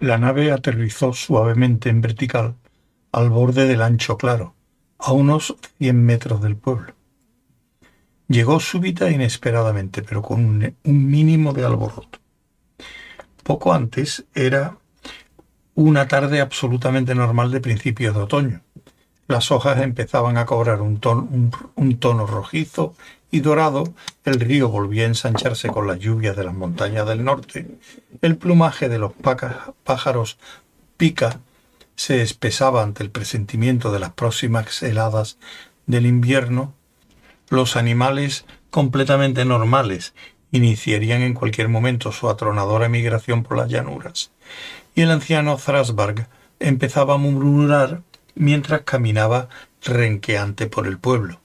La nave aterrizó suavemente en vertical al borde del ancho claro, a unos cien metros del pueblo. Llegó súbita e inesperadamente, pero con un, un mínimo de alboroto. Poco antes era una tarde absolutamente normal de principios de otoño. Las hojas empezaban a cobrar un tono, rojizo y dorado, el río volvía a ensancharse con las lluvias de las montañas del norte, el plumaje de los pájaros pica se espesaba ante el presentimiento de las próximas heladas del invierno, los animales completamente normales iniciarían en cualquier momento su atronadora migración por las llanuras, y el anciano Thrasberg empezaba a murmurar mientras caminaba renqueante por el pueblo.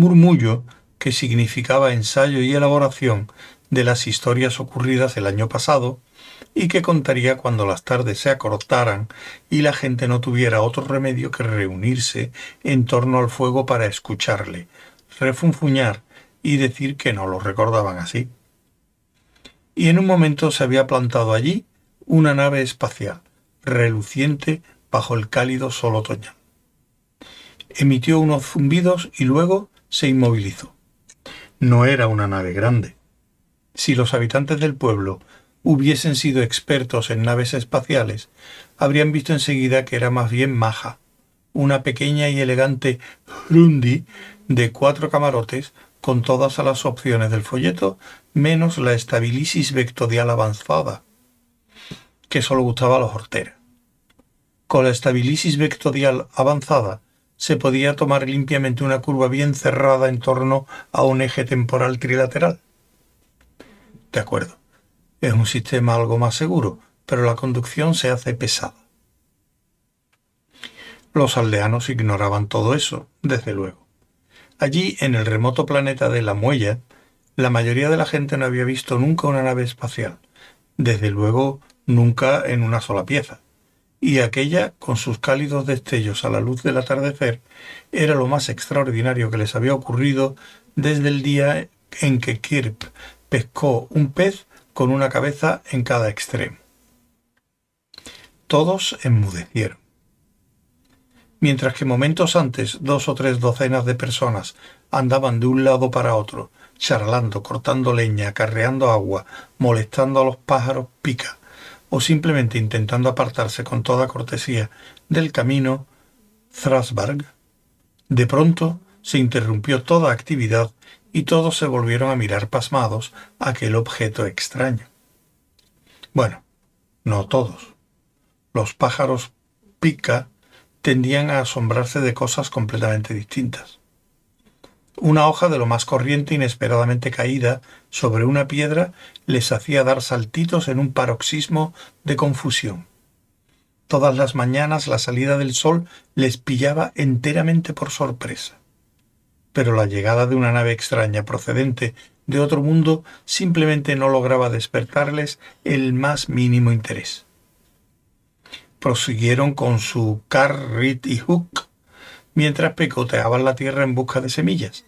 Murmullo que significaba ensayo y elaboración de las historias ocurridas el año pasado y que contaría cuando las tardes se acortaran y la gente no tuviera otro remedio que reunirse en torno al fuego para escucharle, refunfuñar y decir que no lo recordaban así. Y en un momento se había plantado allí una nave espacial, reluciente bajo el cálido sol otoñal. Emitió unos zumbidos y luego se inmovilizó. No era una nave grande. Si los habitantes del pueblo hubiesen sido expertos en naves espaciales, habrían visto enseguida que era más bien maja, una pequeña y elegante Hrundi de cuatro camarotes con todas las opciones del folleto, menos la estabilisis vectorial avanzada, que solo gustaba a los horteras. Con la estabilisis vectorial avanzada se podía tomar limpiamente una curva bien cerrada en torno a un eje temporal trilateral. De acuerdo, es un sistema algo más seguro, pero la conducción se hace pesada. Los aldeanos ignoraban todo eso, desde luego. Allí, en el remoto planeta de la Muella, la mayoría de la gente no había visto nunca una nave espacial, desde luego nunca en una sola pieza, y aquella, con sus cálidos destellos a la luz del atardecer, era lo más extraordinario que les había ocurrido desde el día en que Kirp pescó un pez con una cabeza en cada extremo. Todos enmudecieron. Mientras que momentos antes dos o tres docenas de personas andaban de un lado para otro, charlando, cortando leña, acarreando agua, molestando a los pájaros pica, o simplemente intentando apartarse con toda cortesía del camino, Strasberg, de pronto se interrumpió toda actividad y todos se volvieron a mirar pasmados aquel objeto extraño. Bueno, no todos. Los pájaros pica tendían a asombrarse de cosas completamente distintas. Una hoja de lo más corriente inesperadamente caída sobre una piedra les hacía dar saltitos en un paroxismo de confusión. Todas las mañanas la salida del sol les pillaba enteramente por sorpresa. Pero la llegada de una nave extraña procedente de otro mundo simplemente no lograba despertarles el más mínimo interés. Prosiguieron con su Carrit y Hook mientras picoteaban la tierra en busca de semillas.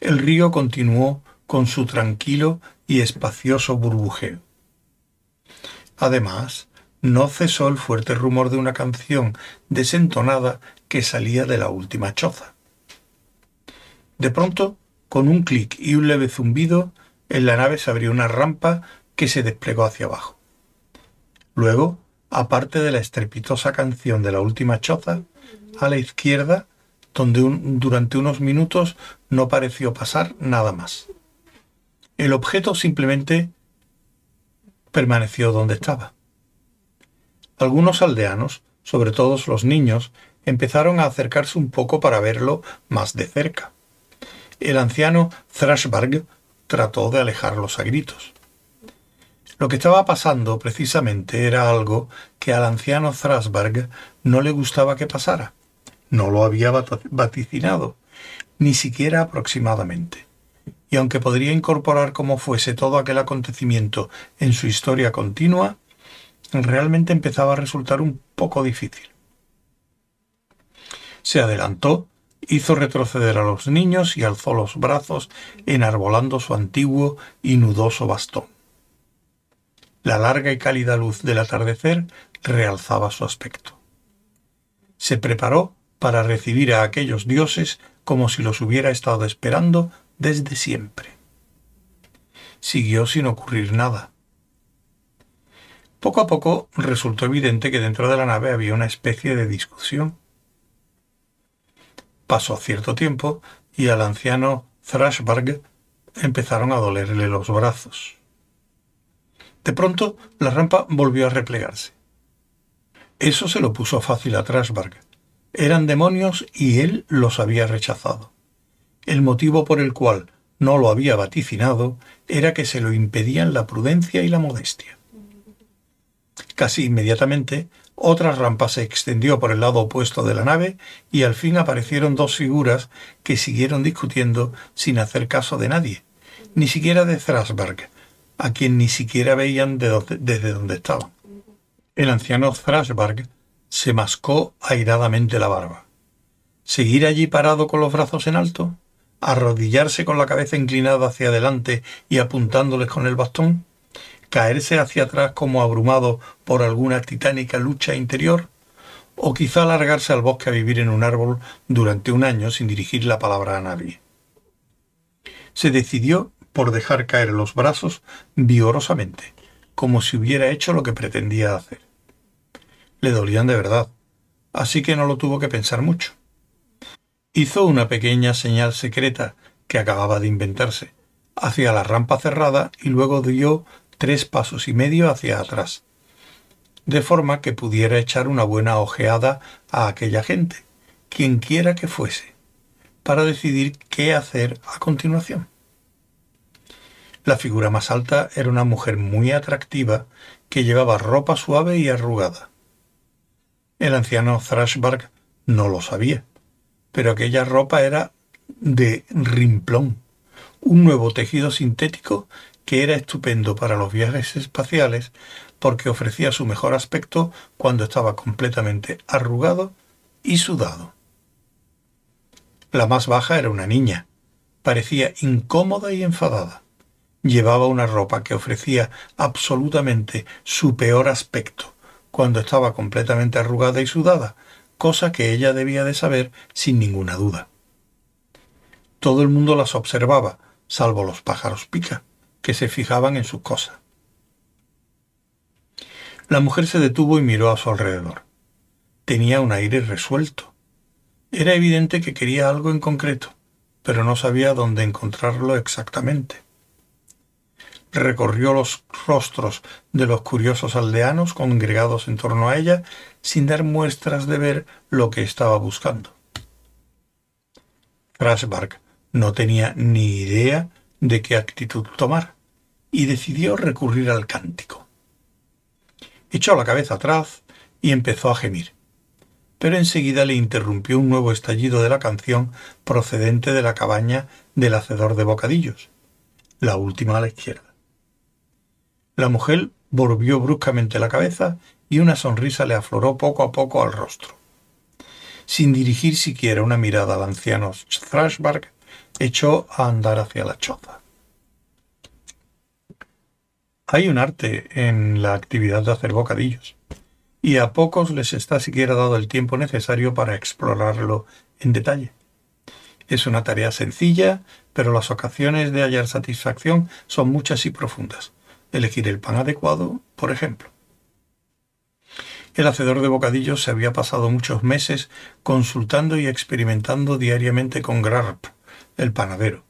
El río continuó con su tranquilo y espacioso burbujeo. Además, no cesó el fuerte rumor de una canción desentonada que salía de la última choza. De pronto, con un clic y un leve zumbido, en la nave se abrió una rampa que se desplegó hacia abajo. Luego, aparte de la estrepitosa canción de la última choza, a la izquierda donde durante unos minutos no pareció pasar nada más. El objeto simplemente permaneció donde estaba. Algunos aldeanos, sobre todo los niños, empezaron a acercarse un poco para verlo más de cerca. El anciano Thrashberg trató de alejarlos a gritos. Lo que estaba pasando precisamente era algo que al anciano Thrashberg no le gustaba que pasara no lo había vaticinado, ni siquiera aproximadamente. Y aunque podría incorporar como fuese todo aquel acontecimiento en su historia continua, realmente empezaba a resultar un poco difícil. Se adelantó, hizo retroceder a los niños y alzó los brazos enarbolando su antiguo y nudoso bastón. La larga y cálida luz del atardecer realzaba su aspecto. Se preparó para recibir a aquellos dioses como si los hubiera estado esperando desde siempre. Siguió sin ocurrir nada. Poco a poco resultó evidente que dentro de la nave había una especie de discusión. Pasó cierto tiempo y al anciano Thrashberg empezaron a dolerle los brazos. De pronto la rampa volvió a replegarse. Eso se lo puso fácil a Thrashberg. Eran demonios y él los había rechazado. El motivo por el cual no lo había vaticinado era que se lo impedían la prudencia y la modestia. Casi inmediatamente, otra rampa se extendió por el lado opuesto de la nave y al fin aparecieron dos figuras que siguieron discutiendo sin hacer caso de nadie, ni siquiera de Thrasberg, a quien ni siquiera veían desde donde estaban. El anciano Thrasberg se mascó airadamente la barba. ¿Seguir allí parado con los brazos en alto? ¿Arrodillarse con la cabeza inclinada hacia adelante y apuntándoles con el bastón? caerse hacia atrás como abrumado por alguna titánica lucha interior, o quizá largarse al bosque a vivir en un árbol durante un año sin dirigir la palabra a nadie. Se decidió por dejar caer los brazos vigorosamente, como si hubiera hecho lo que pretendía hacer. Le dolían de verdad, así que no lo tuvo que pensar mucho. Hizo una pequeña señal secreta que acababa de inventarse, hacia la rampa cerrada y luego dio tres pasos y medio hacia atrás, de forma que pudiera echar una buena ojeada a aquella gente, quien quiera que fuese, para decidir qué hacer a continuación. La figura más alta era una mujer muy atractiva que llevaba ropa suave y arrugada. El anciano Thrashbark no lo sabía, pero aquella ropa era de rimplón, un nuevo tejido sintético que era estupendo para los viajes espaciales porque ofrecía su mejor aspecto cuando estaba completamente arrugado y sudado. La más baja era una niña. Parecía incómoda y enfadada. Llevaba una ropa que ofrecía absolutamente su peor aspecto cuando estaba completamente arrugada y sudada, cosa que ella debía de saber sin ninguna duda. Todo el mundo las observaba, salvo los pájaros pica, que se fijaban en sus cosas. La mujer se detuvo y miró a su alrededor. Tenía un aire resuelto. Era evidente que quería algo en concreto, pero no sabía dónde encontrarlo exactamente. Recorrió los rostros de los curiosos aldeanos congregados en torno a ella sin dar muestras de ver lo que estaba buscando. Frasberg no tenía ni idea de qué actitud tomar, y decidió recurrir al cántico. Echó la cabeza atrás y empezó a gemir, pero enseguida le interrumpió un nuevo estallido de la canción procedente de la cabaña del hacedor de bocadillos, la última a la izquierda. La mujer volvió bruscamente la cabeza y una sonrisa le afloró poco a poco al rostro. Sin dirigir siquiera una mirada al anciano Thrashberg, echó a andar hacia la choza. Hay un arte en la actividad de hacer bocadillos, y a pocos les está siquiera dado el tiempo necesario para explorarlo en detalle. Es una tarea sencilla, pero las ocasiones de hallar satisfacción son muchas y profundas. Elegir el pan adecuado, por ejemplo. El hacedor de bocadillos se había pasado muchos meses consultando y experimentando diariamente con Grarp, el panadero,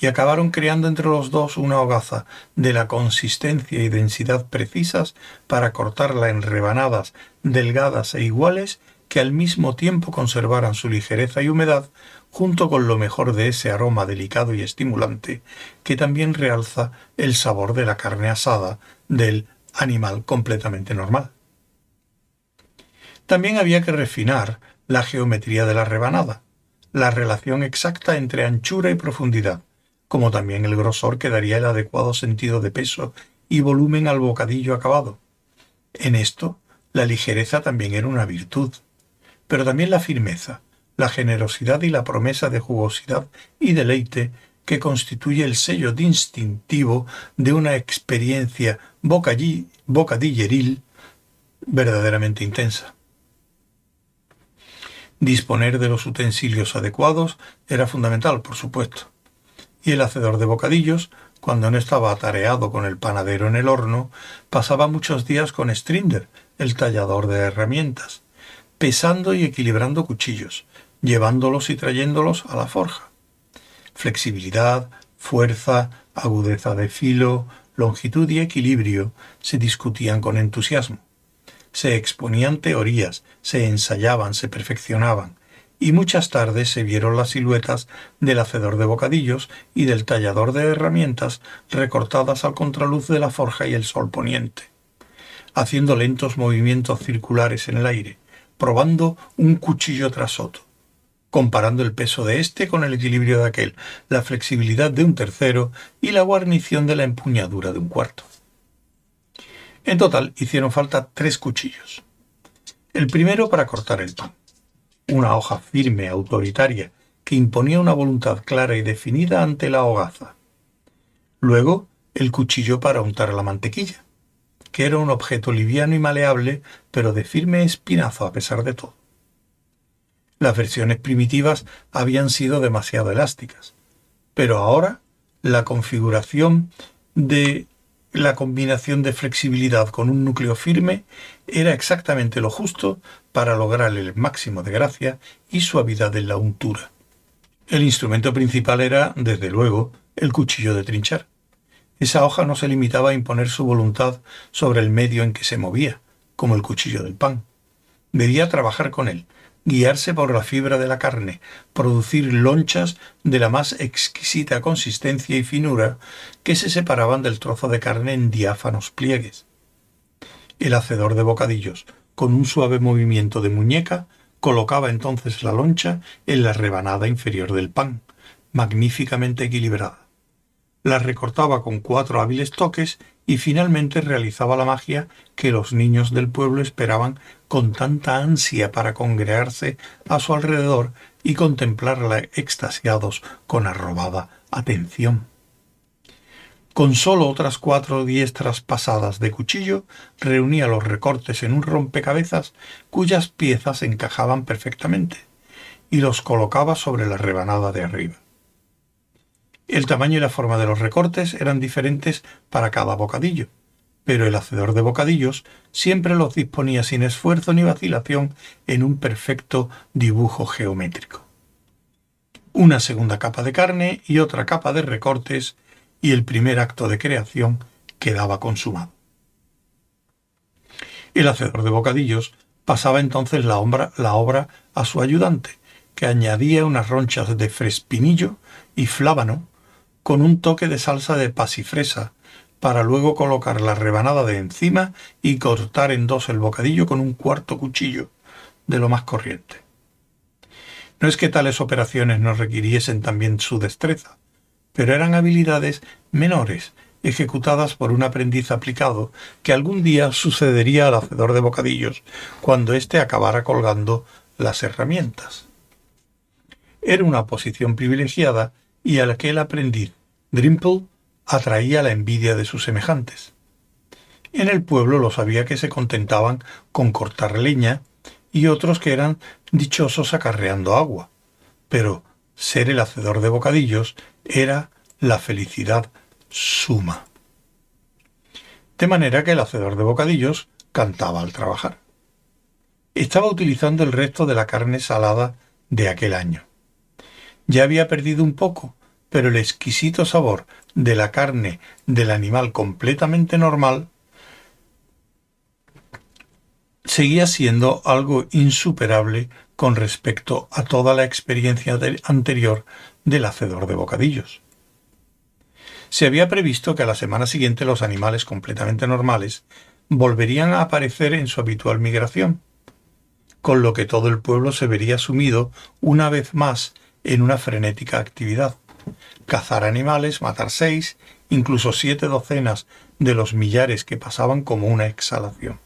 y acabaron creando entre los dos una hogaza de la consistencia y densidad precisas para cortarla en rebanadas delgadas e iguales que al mismo tiempo conservaran su ligereza y humedad, junto con lo mejor de ese aroma delicado y estimulante que también realza el sabor de la carne asada del animal completamente normal. También había que refinar la geometría de la rebanada, la relación exacta entre anchura y profundidad, como también el grosor que daría el adecuado sentido de peso y volumen al bocadillo acabado. En esto, la ligereza también era una virtud, pero también la firmeza, la generosidad y la promesa de jugosidad y deleite que constituye el sello distintivo de una experiencia bocadilleril verdaderamente intensa. Disponer de los utensilios adecuados era fundamental, por supuesto, y el hacedor de bocadillos, cuando no estaba atareado con el panadero en el horno, pasaba muchos días con Strinder, el tallador de herramientas, pesando y equilibrando cuchillos, llevándolos y trayéndolos a la forja. Flexibilidad, fuerza, agudeza de filo, longitud y equilibrio se discutían con entusiasmo. Se exponían teorías, se ensayaban, se perfeccionaban, y muchas tardes se vieron las siluetas del hacedor de bocadillos y del tallador de herramientas recortadas al contraluz de la forja y el sol poniente, haciendo lentos movimientos circulares en el aire, probando un cuchillo tras otro, comparando el peso de éste con el equilibrio de aquel, la flexibilidad de un tercero y la guarnición de la empuñadura de un cuarto. En total hicieron falta tres cuchillos. El primero para cortar el pan, una hoja firme, autoritaria, que imponía una voluntad clara y definida ante la hogaza. Luego, el cuchillo para untar la mantequilla, que era un objeto liviano y maleable, pero de firme espinazo a pesar de todo. Las versiones primitivas habían sido demasiado elásticas, pero ahora la configuración de la combinación de flexibilidad con un núcleo firme era exactamente lo justo para lograr el máximo de gracia y suavidad en la untura. El instrumento principal era, desde luego, el cuchillo de trinchar. Esa hoja no se limitaba a imponer su voluntad sobre el medio en que se movía, como el cuchillo del pan. Debía trabajar con él, guiarse por la fibra de la carne, producir lonchas de la más exquisita consistencia y finura que se separaban del trozo de carne en diáfanos pliegues. El hacedor de bocadillos, con un suave movimiento de muñeca, colocaba entonces la loncha en la rebanada inferior del pan, magníficamente equilibrada. La recortaba con cuatro hábiles toques y finalmente realizaba la magia que los niños del pueblo esperaban con tanta ansia para congregarse a su alrededor y contemplarla extasiados con arrobada atención. Con sólo otras cuatro diestras pasadas de cuchillo, reunía los recortes en un rompecabezas cuyas piezas encajaban perfectamente, y los colocaba sobre la rebanada de arriba. El tamaño y la forma de los recortes eran diferentes para cada bocadillo, pero el hacedor de bocadillos siempre los disponía sin esfuerzo ni vacilación en un perfecto dibujo geométrico. Una segunda capa de carne y otra capa de recortes y el primer acto de creación quedaba consumado. El hacedor de bocadillos pasaba entonces la obra, la obra a su ayudante, que añadía unas ronchas de frespinillo y flábano con un toque de salsa de pasifresa para luego colocar la rebanada de encima y cortar en dos el bocadillo con un cuarto cuchillo, de lo más corriente. No es que tales operaciones no requiriesen también su destreza, pero eran habilidades menores, ejecutadas por un aprendiz aplicado, que algún día sucedería al hacedor de bocadillos cuando éste acabara colgando las herramientas. Era una posición privilegiada y al aquel aprendiz, Drimple, atraía la envidia de sus semejantes. En el pueblo los había que se contentaban con cortar leña y otros que eran dichosos acarreando agua. Pero ser el hacedor de bocadillos era la felicidad suma. De manera que el hacedor de bocadillos cantaba al trabajar. Estaba utilizando el resto de la carne salada de aquel año. Ya había perdido un poco, pero el exquisito sabor de la carne del animal completamente normal seguía siendo algo insuperable con respecto a toda la experiencia anterior del hacedor de bocadillos. Se había previsto que a la semana siguiente los animales completamente normales volverían a aparecer en su habitual migración, con lo que todo el pueblo se vería sumido una vez más en una frenética actividad cazar animales, matar seis, incluso siete docenas de los millares que pasaban como una exhalación.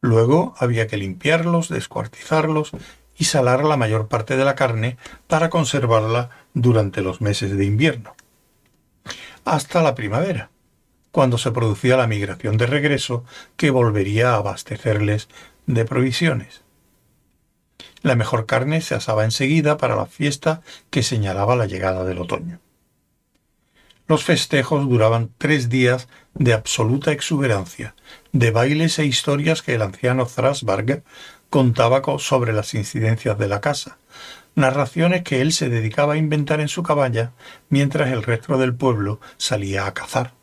Luego había que limpiarlos, descuartizarlos y salar la mayor parte de la carne para conservarla durante los meses de invierno. Hasta la primavera, cuando se producía la migración de regreso que volvería a abastecerles de provisiones. La mejor carne se asaba enseguida para la fiesta que señalaba la llegada del otoño. Los festejos duraban tres días de absoluta exuberancia, de bailes e historias que el anciano Thrasberg contaba sobre las incidencias de la casa, narraciones que él se dedicaba a inventar en su cabaña mientras el resto del pueblo salía a cazar.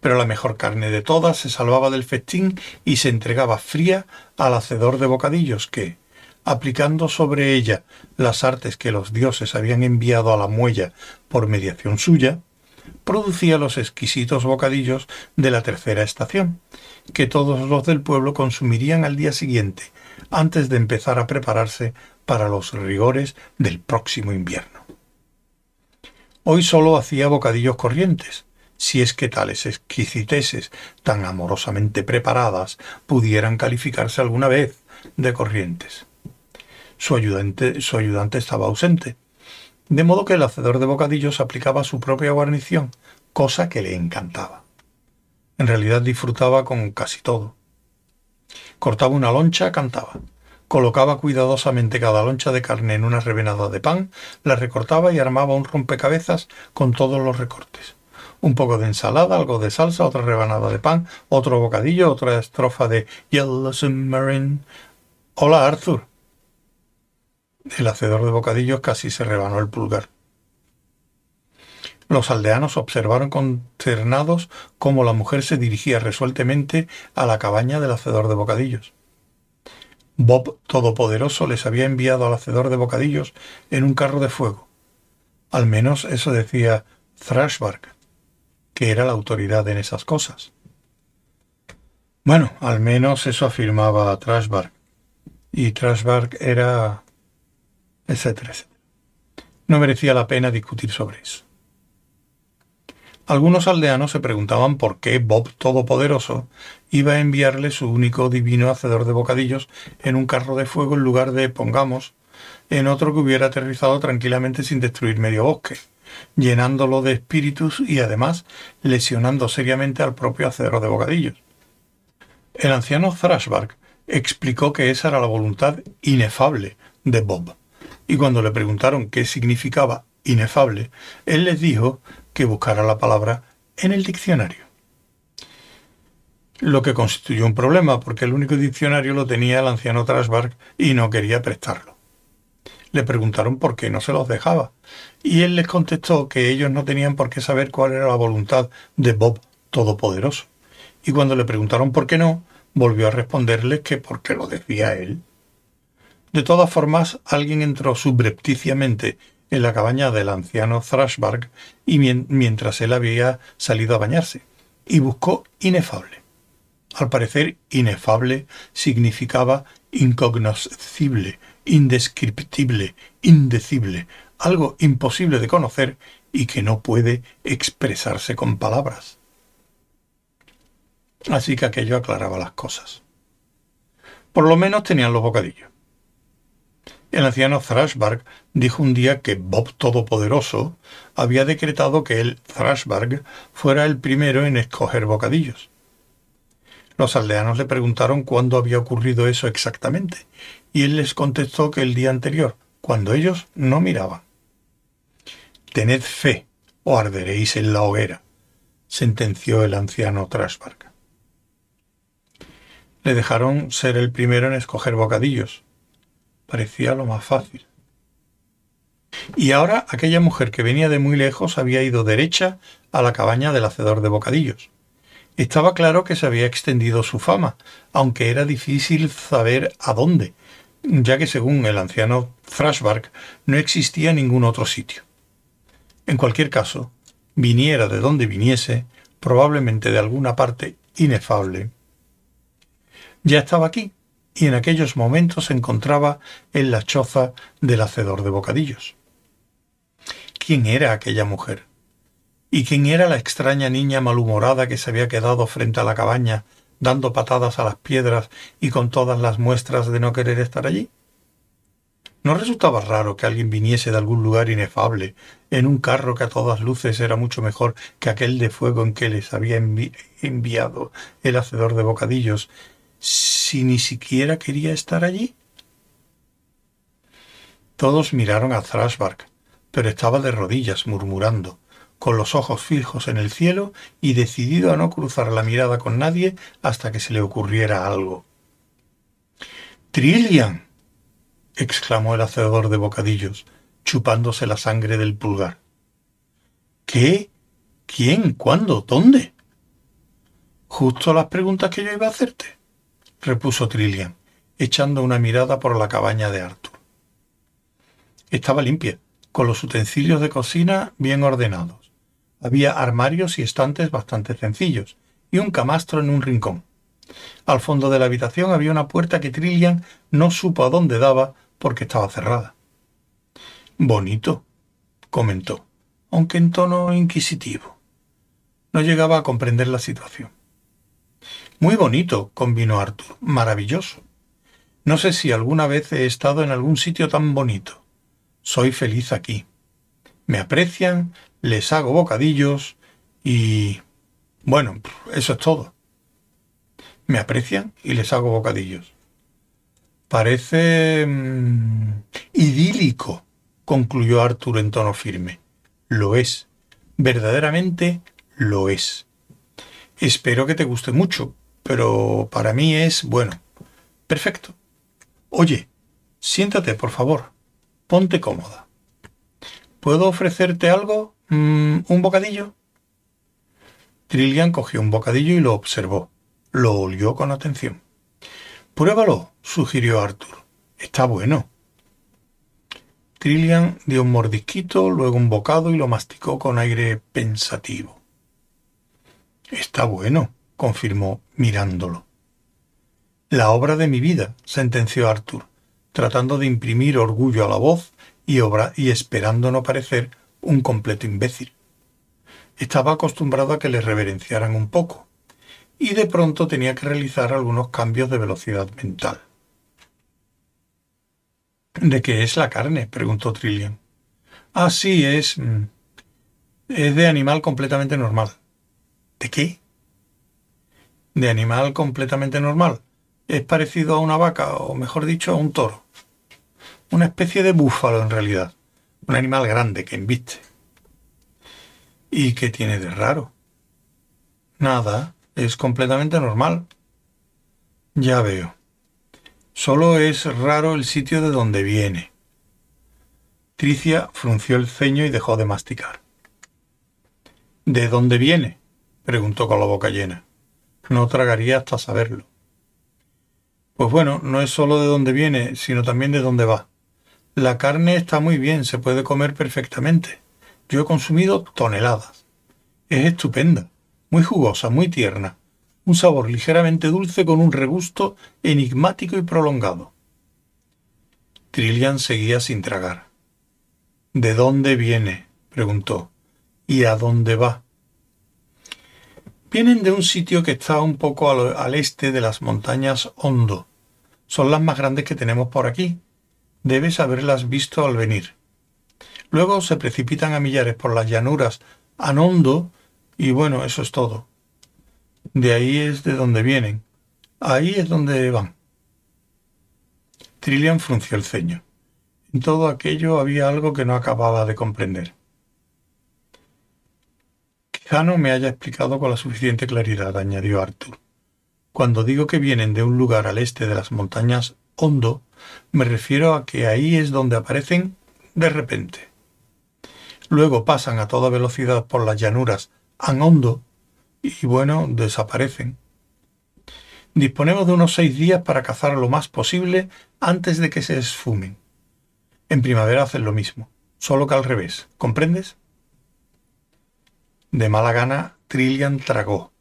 Pero la mejor carne de todas se salvaba del festín y se entregaba fría al hacedor de bocadillos que, aplicando sobre ella las artes que los dioses habían enviado a la muella por mediación suya, producía los exquisitos bocadillos de la tercera estación, que todos los del pueblo consumirían al día siguiente, antes de empezar a prepararse para los rigores del próximo invierno. Hoy solo hacía bocadillos corrientes, si es que tales exquisiteses tan amorosamente preparadas pudieran calificarse alguna vez de corrientes. Su ayudante, su ayudante estaba ausente, de modo que el hacedor de bocadillos aplicaba su propia guarnición, cosa que le encantaba. En realidad disfrutaba con casi todo. Cortaba una loncha, cantaba. Colocaba cuidadosamente cada loncha de carne en una revenada de pan, la recortaba y armaba un rompecabezas con todos los recortes. Un poco de ensalada, algo de salsa, otra rebanada de pan, otro bocadillo, otra estrofa de Yellow Submarine. Hola, Arthur, el hacedor de bocadillos casi se rebanó el pulgar. Los aldeanos observaron consternados cómo la mujer se dirigía resueltamente a la cabaña del hacedor de bocadillos. Bob Todopoderoso les había enviado al hacedor de bocadillos en un carro de fuego. Al menos eso decía Thrashbark, que era la autoridad en esas cosas. Bueno, al menos eso afirmaba Thrashbark. Y Thrashbark era etcétera, No merecía la pena discutir sobre eso. Algunos aldeanos se preguntaban por qué Bob Todopoderoso iba a enviarle su único divino hacedor de bocadillos en un carro de fuego en lugar de, pongamos, en otro que hubiera aterrizado tranquilamente sin destruir medio bosque, llenándolo de espíritus y además lesionando seriamente al propio hacedor de bocadillos. El anciano Thrashbark explicó que esa era la voluntad inefable de Bob y cuando le preguntaron qué significaba inefable, él les dijo que buscara la palabra en el diccionario. Lo que constituyó un problema, porque el único diccionario lo tenía el anciano Trasberg y no quería prestarlo. Le preguntaron por qué no se los dejaba, y él les contestó que ellos no tenían por qué saber cuál era la voluntad de Bob Todopoderoso. Y cuando le preguntaron por qué no, volvió a responderles que porque lo decía él. De todas formas, alguien entró subrepticiamente en la cabaña del anciano Thrashbark y mientras él había salido a bañarse, y buscó inefable. Al parecer, inefable significaba incognoscible, indescriptible, indecible, algo imposible de conocer y que no puede expresarse con palabras. Así que aquello aclaraba las cosas. Por lo menos tenían los bocadillos. El anciano Thrashbarg dijo un día que Bob Todopoderoso había decretado que él, Thrashbarg, fuera el primero en escoger bocadillos. Los aldeanos le preguntaron cuándo había ocurrido eso exactamente, y él les contestó que el día anterior, cuando ellos no miraban. Tened fe, o arderéis en la hoguera, sentenció el anciano Thrashbarg. Le dejaron ser el primero en escoger bocadillos, parecía lo más fácil. Y ahora aquella mujer que venía de muy lejos había ido derecha a la cabaña del hacedor de bocadillos. Estaba claro que se había extendido su fama, aunque era difícil saber a dónde, ya que según el anciano Thrashbark no existía ningún otro sitio. En cualquier caso, viniera de donde viniese, probablemente de alguna parte inefable, ya estaba aquí, y en aquellos momentos se encontraba en la choza del hacedor de bocadillos. ¿Quién era aquella mujer? ¿Y quién era la extraña niña malhumorada que se había quedado frente a la cabaña, dando patadas a las piedras y con todas las muestras de no querer estar allí? ¿No resultaba raro que alguien viniese de algún lugar inefable, en un carro que a todas luces era mucho mejor que aquel de fuego en que les había enviado el hacedor de bocadillos, si ni siquiera quería estar allí? Todos miraron a Thrashbark, pero estaba de rodillas murmurando, con los ojos fijos en el cielo y decidido a no cruzar la mirada con nadie hasta que se le ocurriera algo. Trillian. exclamó el hacedor de bocadillos, chupándose la sangre del pulgar. ¿Qué? ¿Quién? ¿Cuándo? ¿Dónde? Justo las preguntas que yo iba a hacerte, repuso Trillian, echando una mirada por la cabaña de Arthur. Estaba limpia, con los utensilios de cocina bien ordenados. Había armarios y estantes bastante sencillos, y un camastro en un rincón. Al fondo de la habitación había una puerta que Trillian no supo a dónde daba porque estaba cerrada. Bonito, comentó, aunque en tono inquisitivo. No llegaba a comprender la situación. Muy bonito, convino Arthur. Maravilloso. No sé si alguna vez he estado en algún sitio tan bonito. Soy feliz aquí. Me aprecian, les hago bocadillos y... Bueno, eso es todo me aprecian y les hago bocadillos. Parece mm, idílico, concluyó Arthur en tono firme. Lo es. Verdaderamente lo es. Espero que te guste mucho, pero para mí es bueno. Perfecto. Oye, siéntate, por favor. Ponte cómoda. ¿Puedo ofrecerte algo? Mm, ¿Un bocadillo? Trillian cogió un bocadillo y lo observó. Lo olió con atención. Pruébalo, sugirió Arthur. Está bueno. Trillian dio un mordisquito, luego un bocado y lo masticó con aire pensativo. Está bueno, confirmó mirándolo. La obra de mi vida, sentenció Arthur, tratando de imprimir orgullo a la voz y, obra y esperando no parecer un completo imbécil. Estaba acostumbrado a que le reverenciaran un poco, y de pronto tenía que realizar algunos cambios de velocidad mental. ¿De qué es la carne? preguntó Trillian. Ah, sí, es. Mm, es de animal completamente normal. ¿De qué? De animal completamente normal. Es parecido a una vaca, o mejor dicho, a un toro. Una especie de búfalo en realidad. Un animal grande que embiste. ¿Y qué tiene de raro? Nada, es completamente normal. Ya veo. Solo es raro el sitio de donde viene. Tricia frunció el ceño y dejó de masticar. ¿De dónde viene? preguntó con la boca llena. No tragaría hasta saberlo. Pues bueno, no es solo de dónde viene, sino también de dónde va. La carne está muy bien, se puede comer perfectamente. Yo he consumido toneladas. Es estupenda muy jugosa, muy tierna, un sabor ligeramente dulce con un regusto enigmático y prolongado. Trillian seguía sin tragar. ¿De dónde viene? preguntó. ¿Y a dónde va? Vienen de un sitio que está un poco al, al, este de las montañas Hondo. Son las más grandes que tenemos por aquí. Debes haberlas visto al venir. Luego se precipitan a millares por las llanuras Anondo y bueno, eso es todo. De ahí es de donde vienen. Ahí es donde van. Trillian frunció el ceño. En todo aquello había algo que no acababa de comprender. Quizá no me haya explicado con la suficiente claridad, añadió Arthur. Cuando digo que vienen de un lugar al este de las montañas Hondo, me refiero a que ahí es donde aparecen de repente. Luego pasan a toda velocidad por las llanuras hondo y bueno, desaparecen. Disponemos de unos seis días para cazar lo más posible antes de que se esfumen. En primavera hacen lo mismo, solo que al revés, ¿comprendes? De mala gana, Trillian tragó.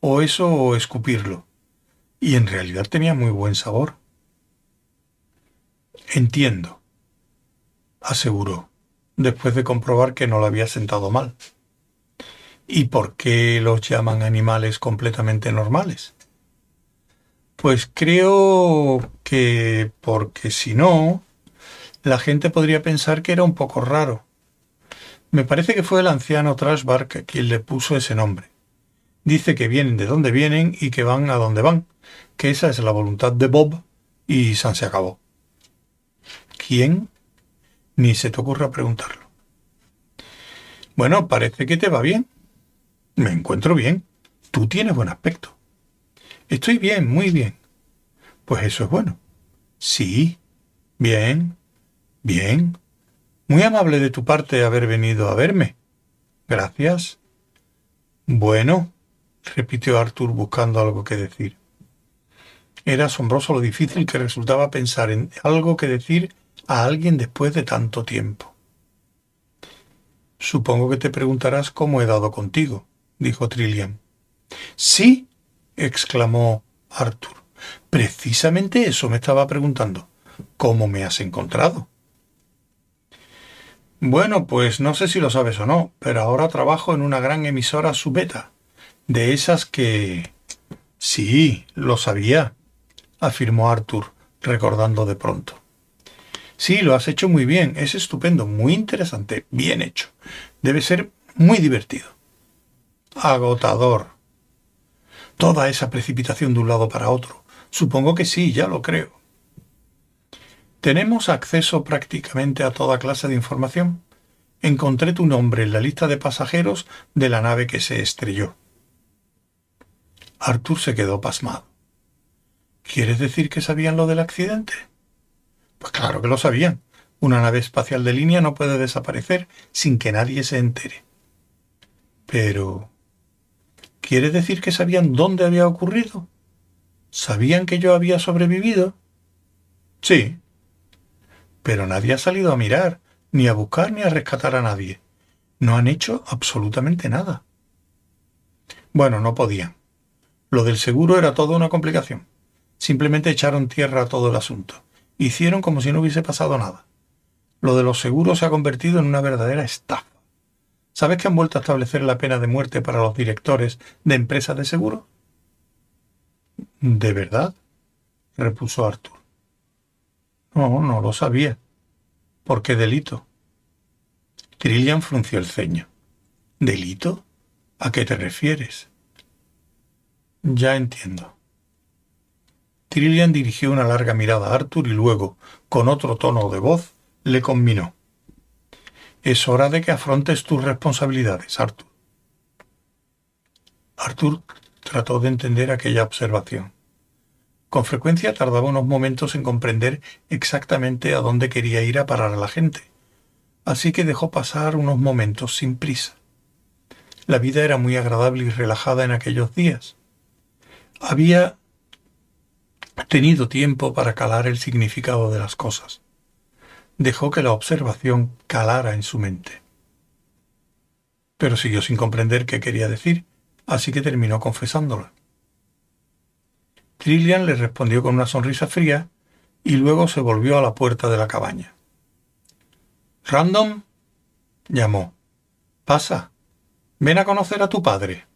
O eso o escupirlo. Y en realidad tenía muy buen sabor. Entiendo, aseguró, después de comprobar que no lo había sentado mal. ¿Y por qué los llaman animales completamente normales? Pues creo que porque si no, la gente podría pensar que era un poco raro. Me parece que fue el anciano Trashbark quien le puso ese nombre. Dice que vienen de donde vienen y que van a donde van, que esa es la voluntad de Bob y San se acabó. ¿Quién? Ni se te ocurra preguntarlo. Bueno, parece que te va bien. Me encuentro bien. Tú tienes buen aspecto. Estoy bien, muy bien. Pues eso es bueno. Sí. Bien. Bien. Muy amable de tu parte haber venido a verme. Gracias. Bueno, repitió Arthur buscando algo que decir. Era asombroso lo difícil que resultaba pensar en algo que decir a alguien después de tanto tiempo. Supongo que te preguntarás cómo he dado contigo, dijo Trillian. Sí, exclamó Arthur. Precisamente eso me estaba preguntando. ¿Cómo me has encontrado? Bueno, pues no sé si lo sabes o no, pero ahora trabajo en una gran emisora subeta, de esas que... Sí, lo sabía, afirmó Arthur, recordando de pronto. Sí, lo has hecho muy bien, es estupendo, muy interesante, bien hecho. Debe ser muy divertido. Agotador. Toda esa precipitación de un lado para otro. Supongo que sí, ya lo creo. Tenemos acceso prácticamente a toda clase de información. Encontré tu nombre en la lista de pasajeros de la nave que se estrelló. Arthur se quedó pasmado. ¿Quieres decir que sabían lo del accidente? Pues claro que lo sabían. Una nave espacial de línea no puede desaparecer sin que nadie se entere. Pero... ¿Quiere decir que sabían dónde había ocurrido? ¿Sabían que yo había sobrevivido? Sí. Pero nadie ha salido a mirar, ni a buscar, ni a rescatar a nadie. No han hecho absolutamente nada. Bueno, no podían. Lo del seguro era toda una complicación. Simplemente echaron tierra a todo el asunto. Hicieron como si no hubiese pasado nada. Lo de los seguros se ha convertido en una verdadera estafa. ¿Sabes que han vuelto a establecer la pena de muerte para los directores de empresas de seguro? ¿De verdad? repuso Arthur. No, no lo sabía. ¿Por qué delito? Trillian frunció el ceño. ¿Delito? ¿A qué te refieres? Ya entiendo. Trillian dirigió una larga mirada a Arthur y luego, con otro tono de voz, le conminó. Es hora de que afrontes tus responsabilidades, Arthur. Arthur trató de entender aquella observación. Con frecuencia tardaba unos momentos en comprender exactamente a dónde quería ir a parar a la gente, así que dejó pasar unos momentos sin prisa. La vida era muy agradable y relajada en aquellos días. Había tenido tiempo para calar el significado de las cosas. Dejó que la observación calara en su mente. Pero siguió sin comprender qué quería decir, así que terminó confesándolo. Trillian le respondió con una sonrisa fría y luego se volvió a la puerta de la cabaña. Random llamó. Pasa. Ven a conocer a tu padre.